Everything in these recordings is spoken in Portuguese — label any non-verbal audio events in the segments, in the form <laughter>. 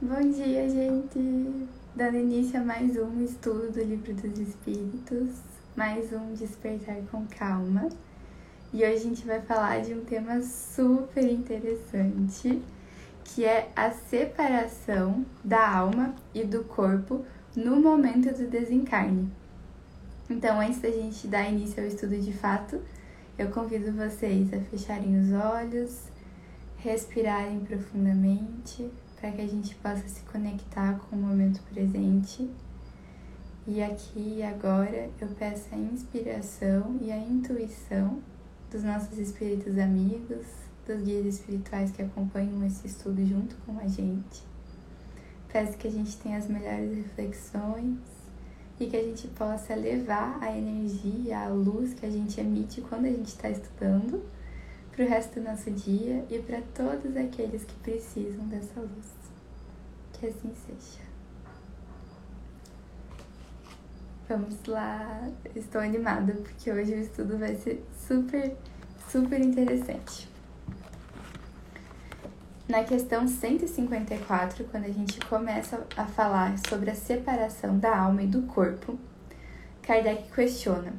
Bom dia, gente! Dando início a mais um estudo do Livro dos Espíritos, mais um Despertar com Calma. E hoje a gente vai falar de um tema super interessante, que é a separação da alma e do corpo no momento do desencarne. Então, antes da gente dar início ao estudo de fato, eu convido vocês a fecharem os olhos, respirarem profundamente para que a gente possa se conectar com o momento presente. E aqui e agora eu peço a inspiração e a intuição dos nossos espíritos amigos, dos guias espirituais que acompanham esse estudo junto com a gente. Peço que a gente tenha as melhores reflexões e que a gente possa levar a energia, a luz que a gente emite quando a gente está estudando para o resto do nosso dia e para todos aqueles que precisam dessa luz. Que assim seja. Vamos lá, estou animada porque hoje o estudo vai ser super, super interessante. Na questão 154, quando a gente começa a falar sobre a separação da alma e do corpo, Kardec questiona: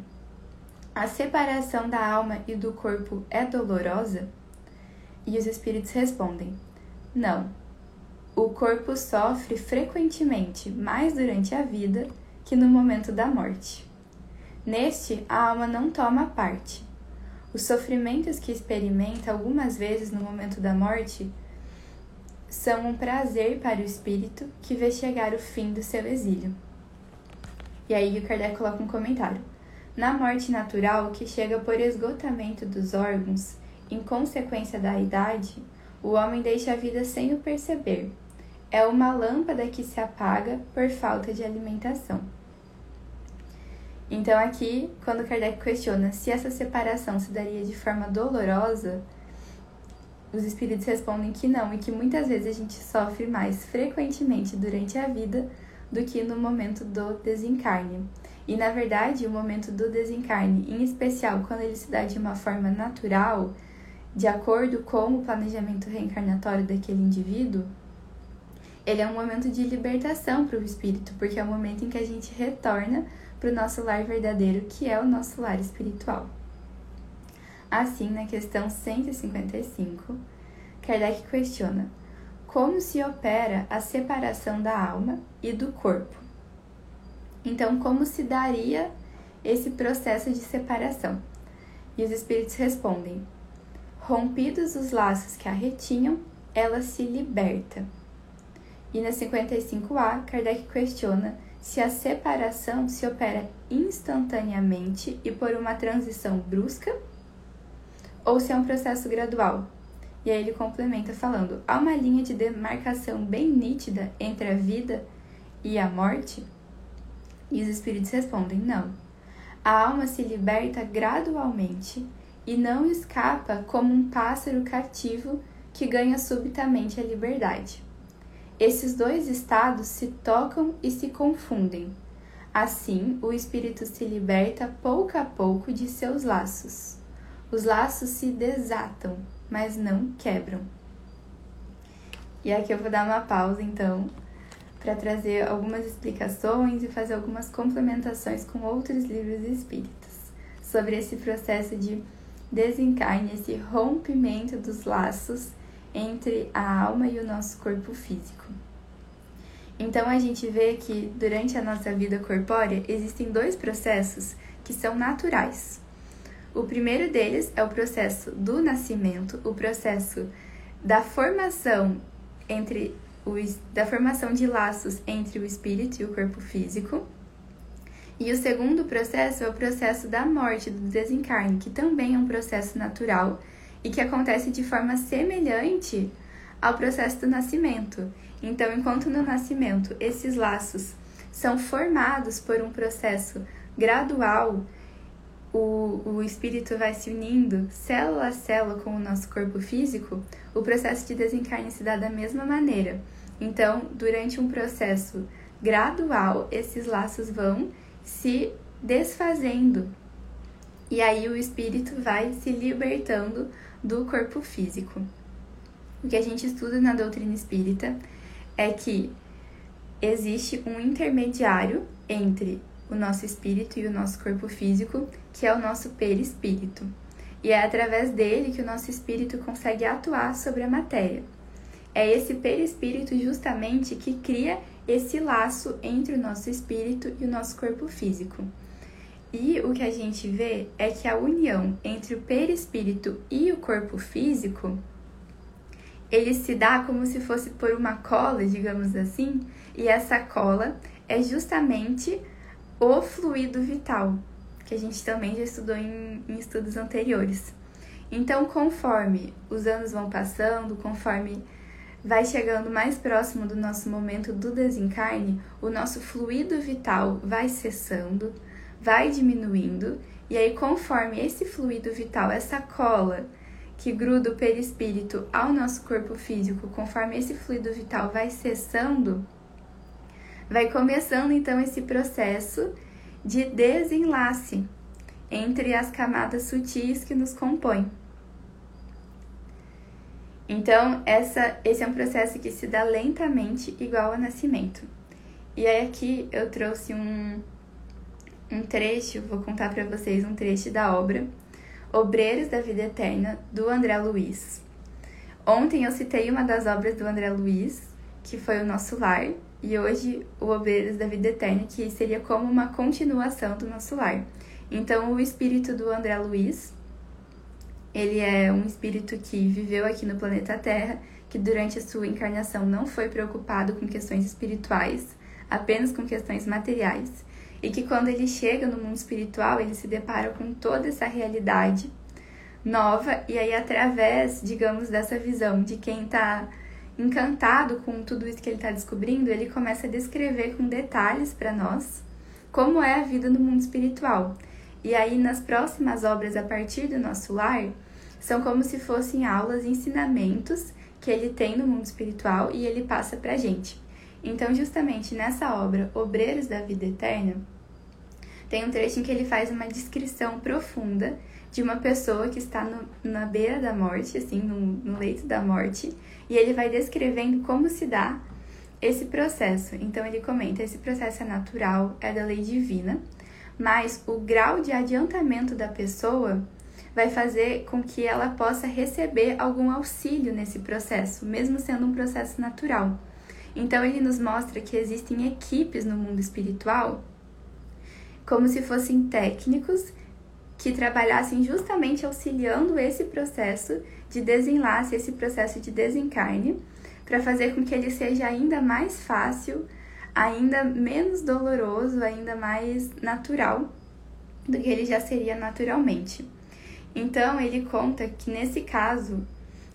a separação da alma e do corpo é dolorosa? E os espíritos respondem: Não. O corpo sofre frequentemente mais durante a vida que no momento da morte. Neste, a alma não toma parte. Os sofrimentos que experimenta algumas vezes no momento da morte são um prazer para o espírito que vê chegar o fim do seu exílio. E aí o Kardec coloca um comentário. Na morte natural, que chega por esgotamento dos órgãos, em consequência da idade, o homem deixa a vida sem o perceber. É uma lâmpada que se apaga por falta de alimentação. Então, aqui, quando Kardec questiona se essa separação se daria de forma dolorosa, os espíritos respondem que não e que muitas vezes a gente sofre mais frequentemente durante a vida do que no momento do desencarne. E na verdade, o momento do desencarne, em especial quando ele se dá de uma forma natural, de acordo com o planejamento reencarnatório daquele indivíduo, ele é um momento de libertação para o espírito, porque é o momento em que a gente retorna para o nosso lar verdadeiro, que é o nosso lar espiritual. Assim, na questão 155, Kardec questiona como se opera a separação da alma e do corpo então, como se daria esse processo de separação? E os espíritos respondem: rompidos os laços que a retinham, ela se liberta. E na 55A, Kardec questiona se a separação se opera instantaneamente e por uma transição brusca ou se é um processo gradual. E aí ele complementa falando: há uma linha de demarcação bem nítida entre a vida e a morte? E os espíritos respondem: não. A alma se liberta gradualmente e não escapa como um pássaro cativo que ganha subitamente a liberdade. Esses dois estados se tocam e se confundem. Assim, o espírito se liberta pouco a pouco de seus laços. Os laços se desatam, mas não quebram. E aqui eu vou dar uma pausa então para trazer algumas explicações e fazer algumas complementações com outros livros espíritas sobre esse processo de desencarne, esse rompimento dos laços entre a alma e o nosso corpo físico. Então a gente vê que durante a nossa vida corpórea existem dois processos que são naturais. O primeiro deles é o processo do nascimento, o processo da formação entre da formação de laços entre o espírito e o corpo físico. E o segundo processo é o processo da morte, do desencarne, que também é um processo natural e que acontece de forma semelhante ao processo do nascimento. Então, enquanto no nascimento esses laços são formados por um processo gradual, o, o espírito vai se unindo célula a célula com o nosso corpo físico, o processo de desencarne se dá da mesma maneira. Então, durante um processo gradual, esses laços vão se desfazendo. E aí o espírito vai se libertando do corpo físico. O que a gente estuda na doutrina espírita é que existe um intermediário entre o nosso espírito e o nosso corpo físico, que é o nosso perispírito. E é através dele que o nosso espírito consegue atuar sobre a matéria. É esse perispírito justamente que cria esse laço entre o nosso espírito e o nosso corpo físico. E o que a gente vê é que a união entre o perispírito e o corpo físico ele se dá como se fosse por uma cola, digamos assim, e essa cola é justamente o fluido vital, que a gente também já estudou em, em estudos anteriores. Então, conforme os anos vão passando, conforme vai chegando mais próximo do nosso momento do desencarne, o nosso fluido vital vai cessando, vai diminuindo, e aí, conforme esse fluido vital, essa cola que gruda o perispírito ao nosso corpo físico, conforme esse fluido vital vai cessando, vai começando então esse processo de desenlace entre as camadas sutis que nos compõem. Então, essa, esse é um processo que se dá lentamente, igual ao nascimento. E aí, aqui eu trouxe um, um trecho, vou contar para vocês um trecho da obra Obreiros da Vida Eterna, do André Luiz. Ontem eu citei uma das obras do André Luiz, que foi o Nosso Lar, e hoje o Obreiros da Vida Eterna, que seria como uma continuação do Nosso Lar. Então, o espírito do André Luiz ele é um espírito que viveu aqui no planeta Terra, que durante a sua encarnação não foi preocupado com questões espirituais, apenas com questões materiais, e que quando ele chega no mundo espiritual, ele se depara com toda essa realidade nova, e aí, através, digamos, dessa visão de quem está encantado com tudo isso que ele está descobrindo, ele começa a descrever com detalhes para nós como é a vida no mundo espiritual. E aí, nas próximas obras, a partir do nosso lar, são como se fossem aulas, ensinamentos que ele tem no mundo espiritual e ele passa pra gente. Então, justamente nessa obra, Obreiros da Vida Eterna, tem um trecho em que ele faz uma descrição profunda de uma pessoa que está no, na beira da morte, assim, no, no leito da morte, e ele vai descrevendo como se dá esse processo. Então, ele comenta: esse processo é natural, é da lei divina mas o grau de adiantamento da pessoa vai fazer com que ela possa receber algum auxílio nesse processo, mesmo sendo um processo natural. Então ele nos mostra que existem equipes no mundo espiritual como se fossem técnicos que trabalhassem justamente auxiliando esse processo de desenlace, esse processo de desencarne, para fazer com que ele seja ainda mais fácil ainda menos doloroso, ainda mais natural do que ele já seria naturalmente. Então, ele conta que nesse caso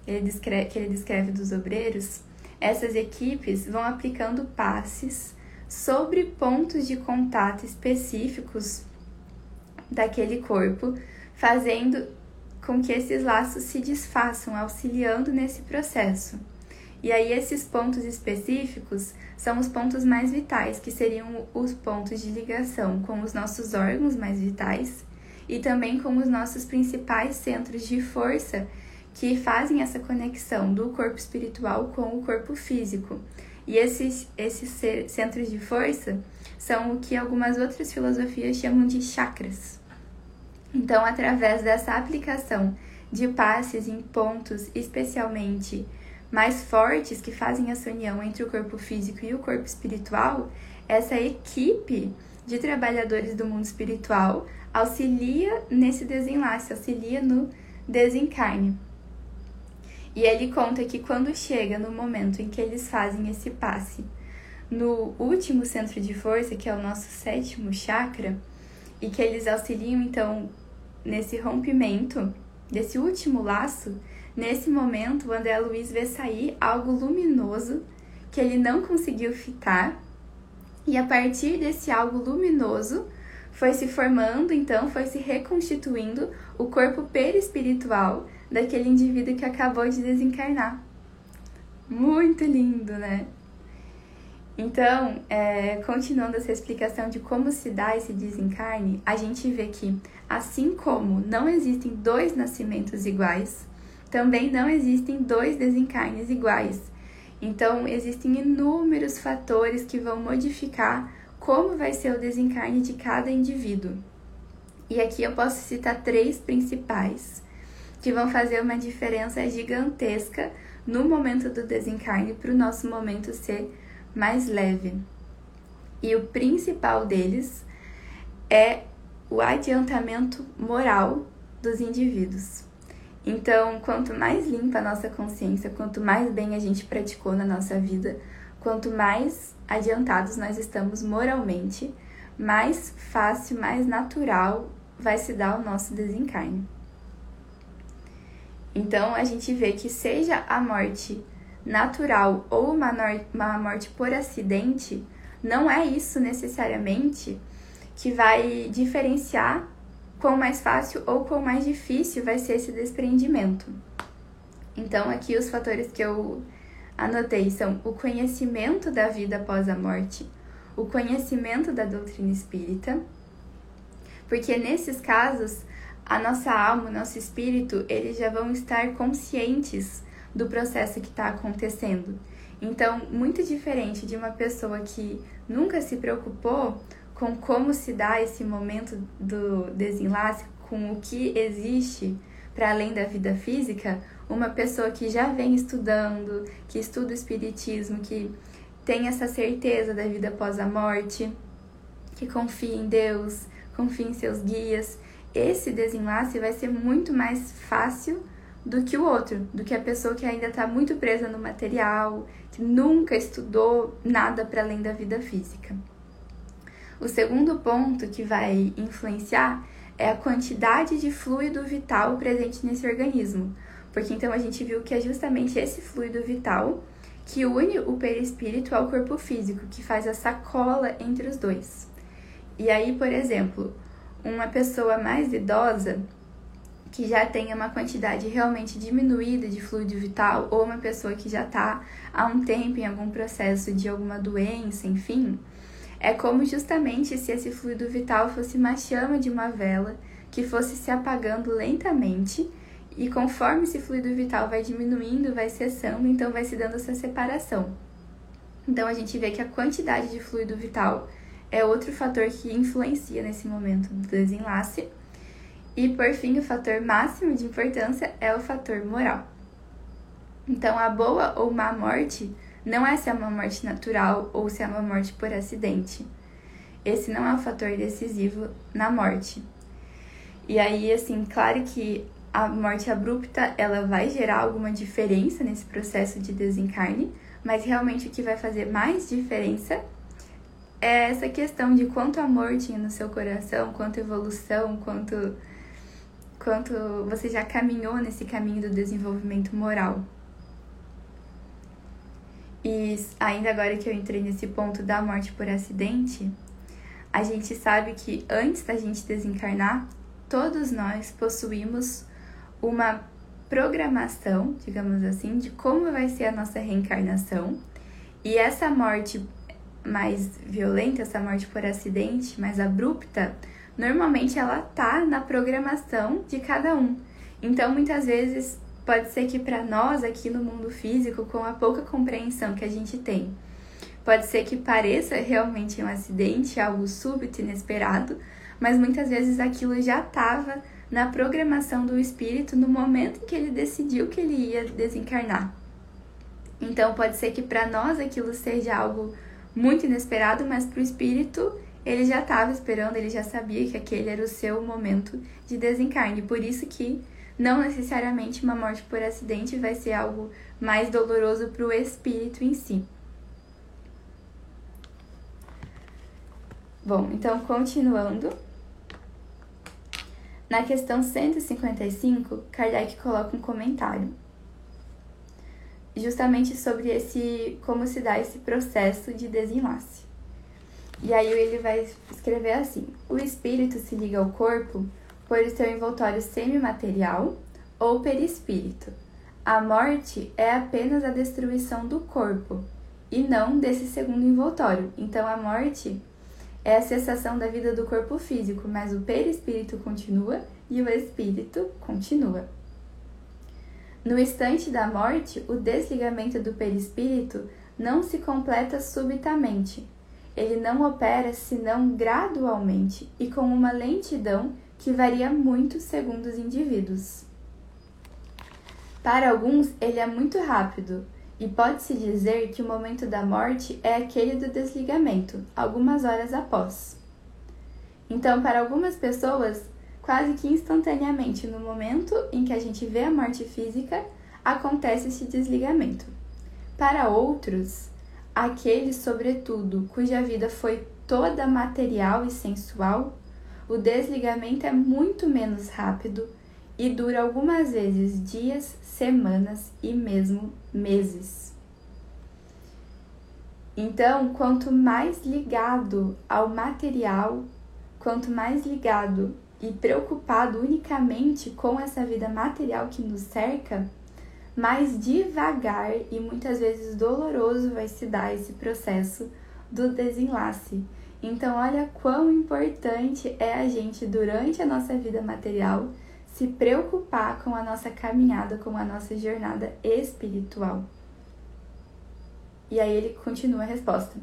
ele descreve, que ele descreve dos obreiros, essas equipes vão aplicando passes sobre pontos de contato específicos daquele corpo, fazendo com que esses laços se desfaçam, auxiliando nesse processo. E aí, esses pontos específicos são os pontos mais vitais, que seriam os pontos de ligação com os nossos órgãos mais vitais e também com os nossos principais centros de força que fazem essa conexão do corpo espiritual com o corpo físico. E esses, esses centros de força são o que algumas outras filosofias chamam de chakras. Então, através dessa aplicação de passes em pontos especialmente mais fortes que fazem essa união entre o corpo físico e o corpo espiritual, essa equipe de trabalhadores do mundo espiritual auxilia nesse desenlace, auxilia no desencarne. E ele conta que quando chega no momento em que eles fazem esse passe no último centro de força, que é o nosso sétimo chakra, e que eles auxiliam então nesse rompimento desse último laço, Nesse momento, o André Luiz vê sair algo luminoso que ele não conseguiu fitar, e a partir desse algo luminoso foi se formando, então foi se reconstituindo o corpo perispiritual daquele indivíduo que acabou de desencarnar. Muito lindo, né? Então, é, continuando essa explicação de como se dá esse desencarne, a gente vê que, assim como não existem dois nascimentos iguais, também não existem dois desencarnes iguais. Então, existem inúmeros fatores que vão modificar como vai ser o desencarne de cada indivíduo. E aqui eu posso citar três principais que vão fazer uma diferença gigantesca no momento do desencarne para o nosso momento ser mais leve. E o principal deles é o adiantamento moral dos indivíduos. Então, quanto mais limpa a nossa consciência, quanto mais bem a gente praticou na nossa vida, quanto mais adiantados nós estamos moralmente, mais fácil, mais natural vai se dar o nosso desencarne. Então, a gente vê que seja a morte natural ou uma, uma morte por acidente, não é isso necessariamente que vai diferenciar quão mais fácil ou quão mais difícil vai ser esse desprendimento. Então, aqui os fatores que eu anotei são o conhecimento da vida após a morte, o conhecimento da doutrina espírita, porque nesses casos a nossa alma, o nosso espírito, eles já vão estar conscientes do processo que está acontecendo. Então, muito diferente de uma pessoa que nunca se preocupou com como se dá esse momento do desenlace, com o que existe para além da vida física, uma pessoa que já vem estudando, que estuda o espiritismo, que tem essa certeza da vida após a morte, que confia em Deus, confia em seus guias, esse desenlace vai ser muito mais fácil do que o outro, do que a pessoa que ainda está muito presa no material, que nunca estudou nada para além da vida física. O segundo ponto que vai influenciar é a quantidade de fluido vital presente nesse organismo, porque então a gente viu que é justamente esse fluido vital que une o perispírito ao corpo físico, que faz a sacola entre os dois. E aí, por exemplo, uma pessoa mais idosa que já tenha uma quantidade realmente diminuída de fluido vital ou uma pessoa que já está há um tempo em algum processo de alguma doença, enfim, é como justamente se esse fluido vital fosse uma chama de uma vela que fosse se apagando lentamente e conforme esse fluido vital vai diminuindo, vai cessando, então vai se dando essa separação. Então a gente vê que a quantidade de fluido vital é outro fator que influencia nesse momento do desenlace. E por fim, o fator máximo de importância é o fator moral. Então, a boa ou má morte não é se é uma morte natural ou se é uma morte por acidente. Esse não é o fator decisivo na morte. E aí, assim, claro que a morte abrupta ela vai gerar alguma diferença nesse processo de desencarne, mas realmente o que vai fazer mais diferença é essa questão de quanto amor tinha no seu coração, quanto evolução, quanto quanto você já caminhou nesse caminho do desenvolvimento moral. E ainda agora que eu entrei nesse ponto da morte por acidente, a gente sabe que antes da gente desencarnar, todos nós possuímos uma programação, digamos assim, de como vai ser a nossa reencarnação. E essa morte mais violenta, essa morte por acidente, mais abrupta, normalmente ela tá na programação de cada um. Então, muitas vezes pode ser que para nós aqui no mundo físico, com a pouca compreensão que a gente tem, pode ser que pareça realmente um acidente, algo súbito, inesperado, mas muitas vezes aquilo já estava na programação do espírito no momento em que ele decidiu que ele ia desencarnar. Então, pode ser que para nós aquilo seja algo muito inesperado, mas para o espírito ele já estava esperando, ele já sabia que aquele era o seu momento de desencarne. Por isso que não necessariamente uma morte por acidente vai ser algo mais doloroso para o espírito em si. Bom, então continuando. Na questão 155, Kardec coloca um comentário justamente sobre esse como se dá esse processo de desenlace. E aí ele vai escrever assim: o espírito se liga ao corpo por seu envoltório semimaterial ou perispírito. A morte é apenas a destruição do corpo e não desse segundo envoltório. Então a morte é a cessação da vida do corpo físico, mas o perispírito continua e o espírito continua. No instante da morte, o desligamento do perispírito não se completa subitamente. Ele não opera senão gradualmente e com uma lentidão que varia muito segundo os indivíduos. Para alguns, ele é muito rápido, e pode-se dizer que o momento da morte é aquele do desligamento, algumas horas após. Então, para algumas pessoas, quase que instantaneamente, no momento em que a gente vê a morte física, acontece esse desligamento. Para outros, aqueles, sobretudo, cuja vida foi toda material e sensual, o desligamento é muito menos rápido e dura algumas vezes dias, semanas e mesmo meses. Então, quanto mais ligado ao material, quanto mais ligado e preocupado unicamente com essa vida material que nos cerca, mais devagar e muitas vezes doloroso vai se dar esse processo do desenlace. Então, olha quão importante é a gente, durante a nossa vida material, se preocupar com a nossa caminhada, com a nossa jornada espiritual. E aí ele continua a resposta.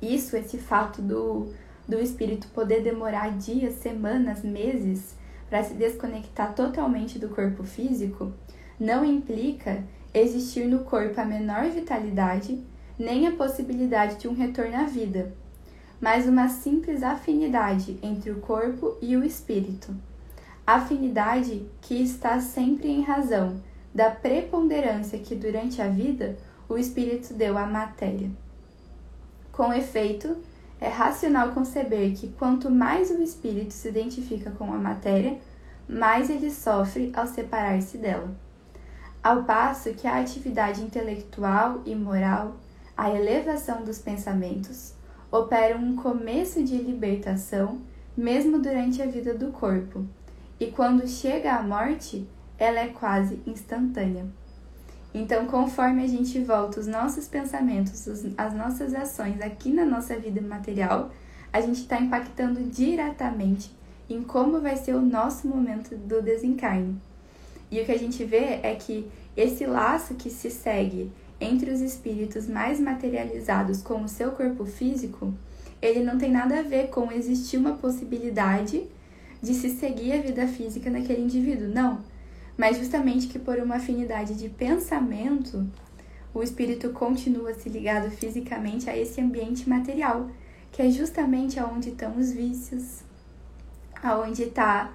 Isso, esse fato do, do espírito poder demorar dias, semanas, meses para se desconectar totalmente do corpo físico, não implica existir no corpo a menor vitalidade, nem a possibilidade de um retorno à vida, mas uma simples afinidade entre o corpo e o espírito afinidade que está sempre em razão da preponderância que durante a vida o espírito deu à matéria. Com efeito, é racional conceber que quanto mais o espírito se identifica com a matéria, mais ele sofre ao separar-se dela. Ao passo que a atividade intelectual e moral, a elevação dos pensamentos, operam um começo de libertação mesmo durante a vida do corpo, e quando chega a morte, ela é quase instantânea. Então, conforme a gente volta os nossos pensamentos, as nossas ações aqui na nossa vida material, a gente está impactando diretamente em como vai ser o nosso momento do desencarne. E o que a gente vê é que esse laço que se segue entre os espíritos mais materializados com o seu corpo físico, ele não tem nada a ver com existir uma possibilidade de se seguir a vida física daquele indivíduo, não. Mas justamente que por uma afinidade de pensamento, o espírito continua se ligado fisicamente a esse ambiente material, que é justamente aonde estão os vícios, aonde está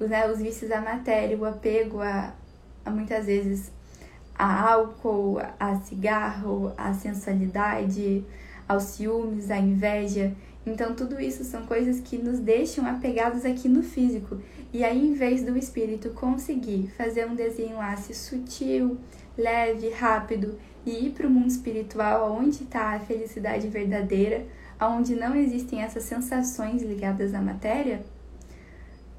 né, os vícios à matéria, o apego a, a muitas vezes a álcool, a cigarro, a sensualidade, aos ciúmes, à inveja. Então, tudo isso são coisas que nos deixam apegados aqui no físico. E aí, em vez do espírito conseguir fazer um desenlace sutil, leve, rápido e ir para o mundo espiritual, onde está a felicidade verdadeira, onde não existem essas sensações ligadas à matéria,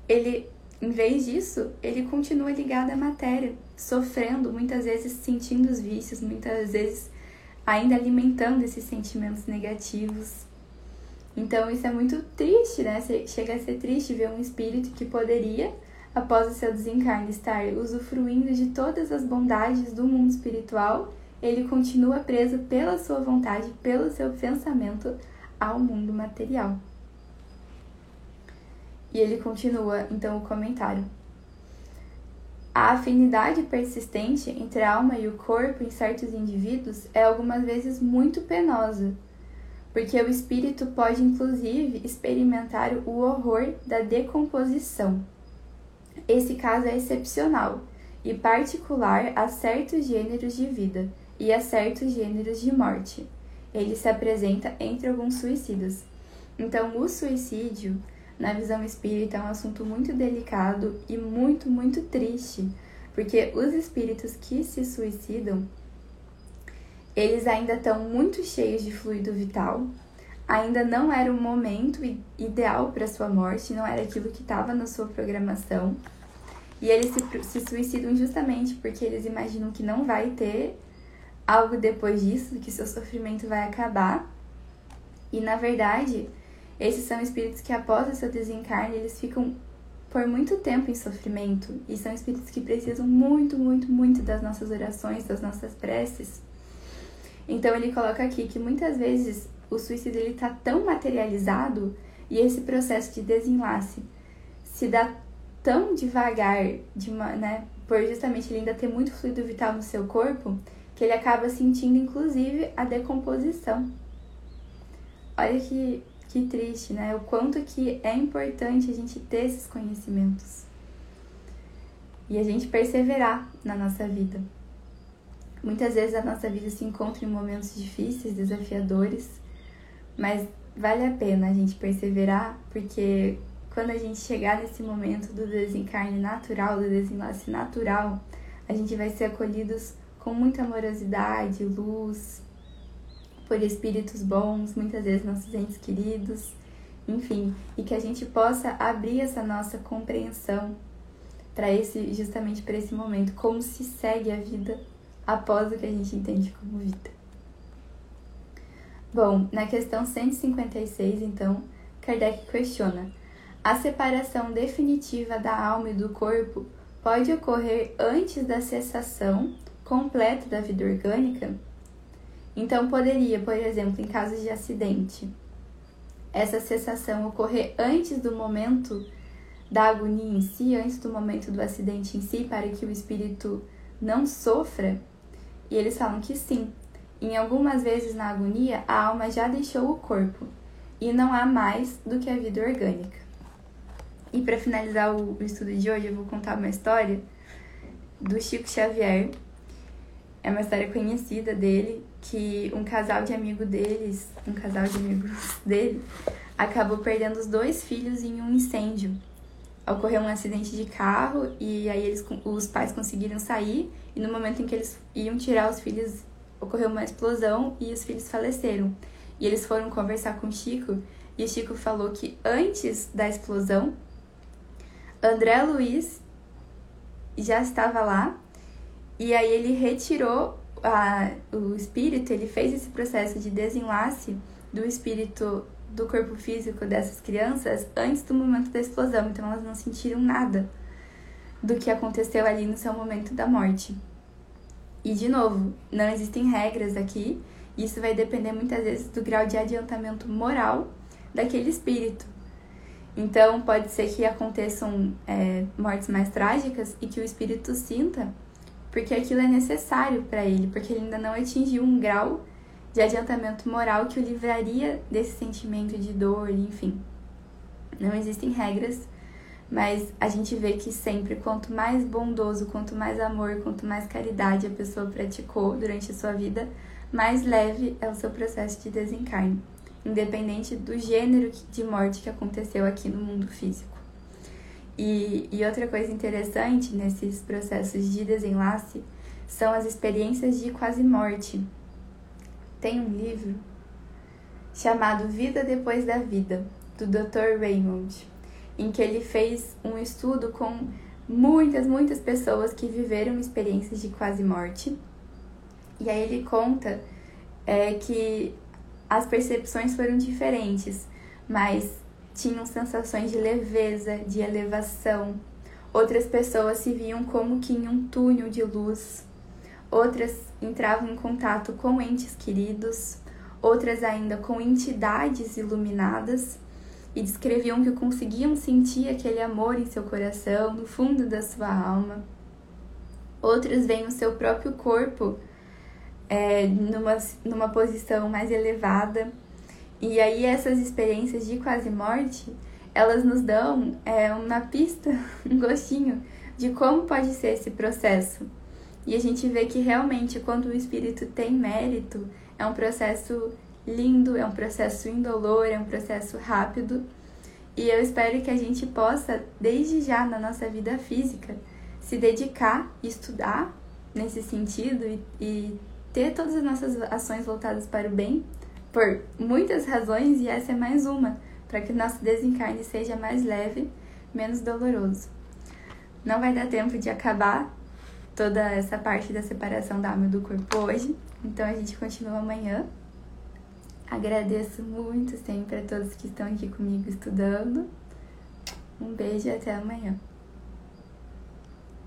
ele, em vez disso, ele continua ligado à matéria, sofrendo, muitas vezes sentindo os vícios, muitas vezes ainda alimentando esses sentimentos negativos então isso é muito triste, né? Chega a ser triste ver um espírito que poderia, após o seu desencarne, estar usufruindo de todas as bondades do mundo espiritual, ele continua preso pela sua vontade, pelo seu pensamento ao mundo material. E ele continua então o comentário. A afinidade persistente entre a alma e o corpo em certos indivíduos é algumas vezes muito penosa porque o espírito pode inclusive experimentar o horror da decomposição. Esse caso é excepcional e particular a certos gêneros de vida e a certos gêneros de morte. Ele se apresenta entre alguns suicidas. Então, o suicídio, na visão espírita, é um assunto muito delicado e muito, muito triste, porque os espíritos que se suicidam eles ainda estão muito cheios de fluido vital. Ainda não era o momento ideal para sua morte, não era aquilo que estava na sua programação. E eles se, se suicidam justamente porque eles imaginam que não vai ter algo depois disso, que seu sofrimento vai acabar. E na verdade, esses são espíritos que após o seu desencarne, eles ficam por muito tempo em sofrimento e são espíritos que precisam muito, muito, muito das nossas orações, das nossas preces. Então ele coloca aqui que muitas vezes o suicídio ele tá tão materializado e esse processo de desenlace se dá tão devagar, de uma, né, por justamente ele ainda ter muito fluido vital no seu corpo, que ele acaba sentindo inclusive a decomposição. Olha que que triste, né? O quanto que é importante a gente ter esses conhecimentos. E a gente perseverar na nossa vida. Muitas vezes a nossa vida se encontra em momentos difíceis, desafiadores, mas vale a pena a gente perseverar, porque quando a gente chegar nesse momento do desencarne natural, do desenlace natural, a gente vai ser acolhidos com muita amorosidade, luz, por espíritos bons, muitas vezes nossos entes queridos, enfim, e que a gente possa abrir essa nossa compreensão para esse justamente para esse momento, como se segue a vida após o que a gente entende como vida. Bom, na questão 156, então, Kardec questiona: a separação definitiva da alma e do corpo pode ocorrer antes da cessação completa da vida orgânica? Então, poderia, por exemplo, em casos de acidente, essa cessação ocorrer antes do momento da agonia em si, antes do momento do acidente em si, para que o espírito não sofra? E eles falam que sim. Em algumas vezes na agonia, a alma já deixou o corpo e não há mais do que a vida orgânica. E para finalizar o estudo de hoje, eu vou contar uma história do Chico Xavier. É uma história conhecida dele, que um casal de amigo deles, um casal de amigos <laughs> dele, acabou perdendo os dois filhos em um incêndio. Ocorreu um acidente de carro e aí eles, os pais conseguiram sair e no momento em que eles iam tirar os filhos, ocorreu uma explosão e os filhos faleceram. E eles foram conversar com o Chico e o Chico falou que antes da explosão, André Luiz já estava lá e aí ele retirou a, o espírito, ele fez esse processo de desenlace do espírito do corpo físico dessas crianças antes do momento da explosão, então elas não sentiram nada do que aconteceu ali no seu momento da morte. E de novo, não existem regras aqui, isso vai depender muitas vezes do grau de adiantamento moral daquele espírito. Então, pode ser que aconteçam é, mortes mais trágicas e que o espírito sinta porque aquilo é necessário para ele, porque ele ainda não atingiu um grau de adiantamento moral que o livraria desse sentimento de dor, enfim. Não existem regras, mas a gente vê que sempre quanto mais bondoso, quanto mais amor, quanto mais caridade a pessoa praticou durante a sua vida, mais leve é o seu processo de desencarne, independente do gênero de morte que aconteceu aqui no mundo físico. E, e outra coisa interessante nesses processos de desenlace são as experiências de quase morte. Tem um livro chamado Vida Depois da Vida, do Dr. Raymond, em que ele fez um estudo com muitas, muitas pessoas que viveram experiências de quase morte. E aí ele conta é, que as percepções foram diferentes, mas tinham sensações de leveza, de elevação. Outras pessoas se viam como que em um túnel de luz. Outras entravam em contato com entes queridos, outras ainda com entidades iluminadas e descreviam que conseguiam sentir aquele amor em seu coração, no fundo da sua alma. Outras veem o seu próprio corpo é, numa, numa posição mais elevada e aí essas experiências de quase morte, elas nos dão é, uma pista, <laughs> um gostinho de como pode ser esse processo. E a gente vê que realmente quando o espírito tem mérito, é um processo lindo, é um processo indolor, é um processo rápido. E eu espero que a gente possa, desde já na nossa vida física, se dedicar, estudar nesse sentido e, e ter todas as nossas ações voltadas para o bem por muitas razões e essa é mais uma, para que o nosso desencarne seja mais leve, menos doloroso. Não vai dar tempo de acabar toda essa parte da separação da alma do corpo hoje, então a gente continua amanhã. Agradeço muito sempre a todos que estão aqui comigo estudando. Um beijo e até amanhã.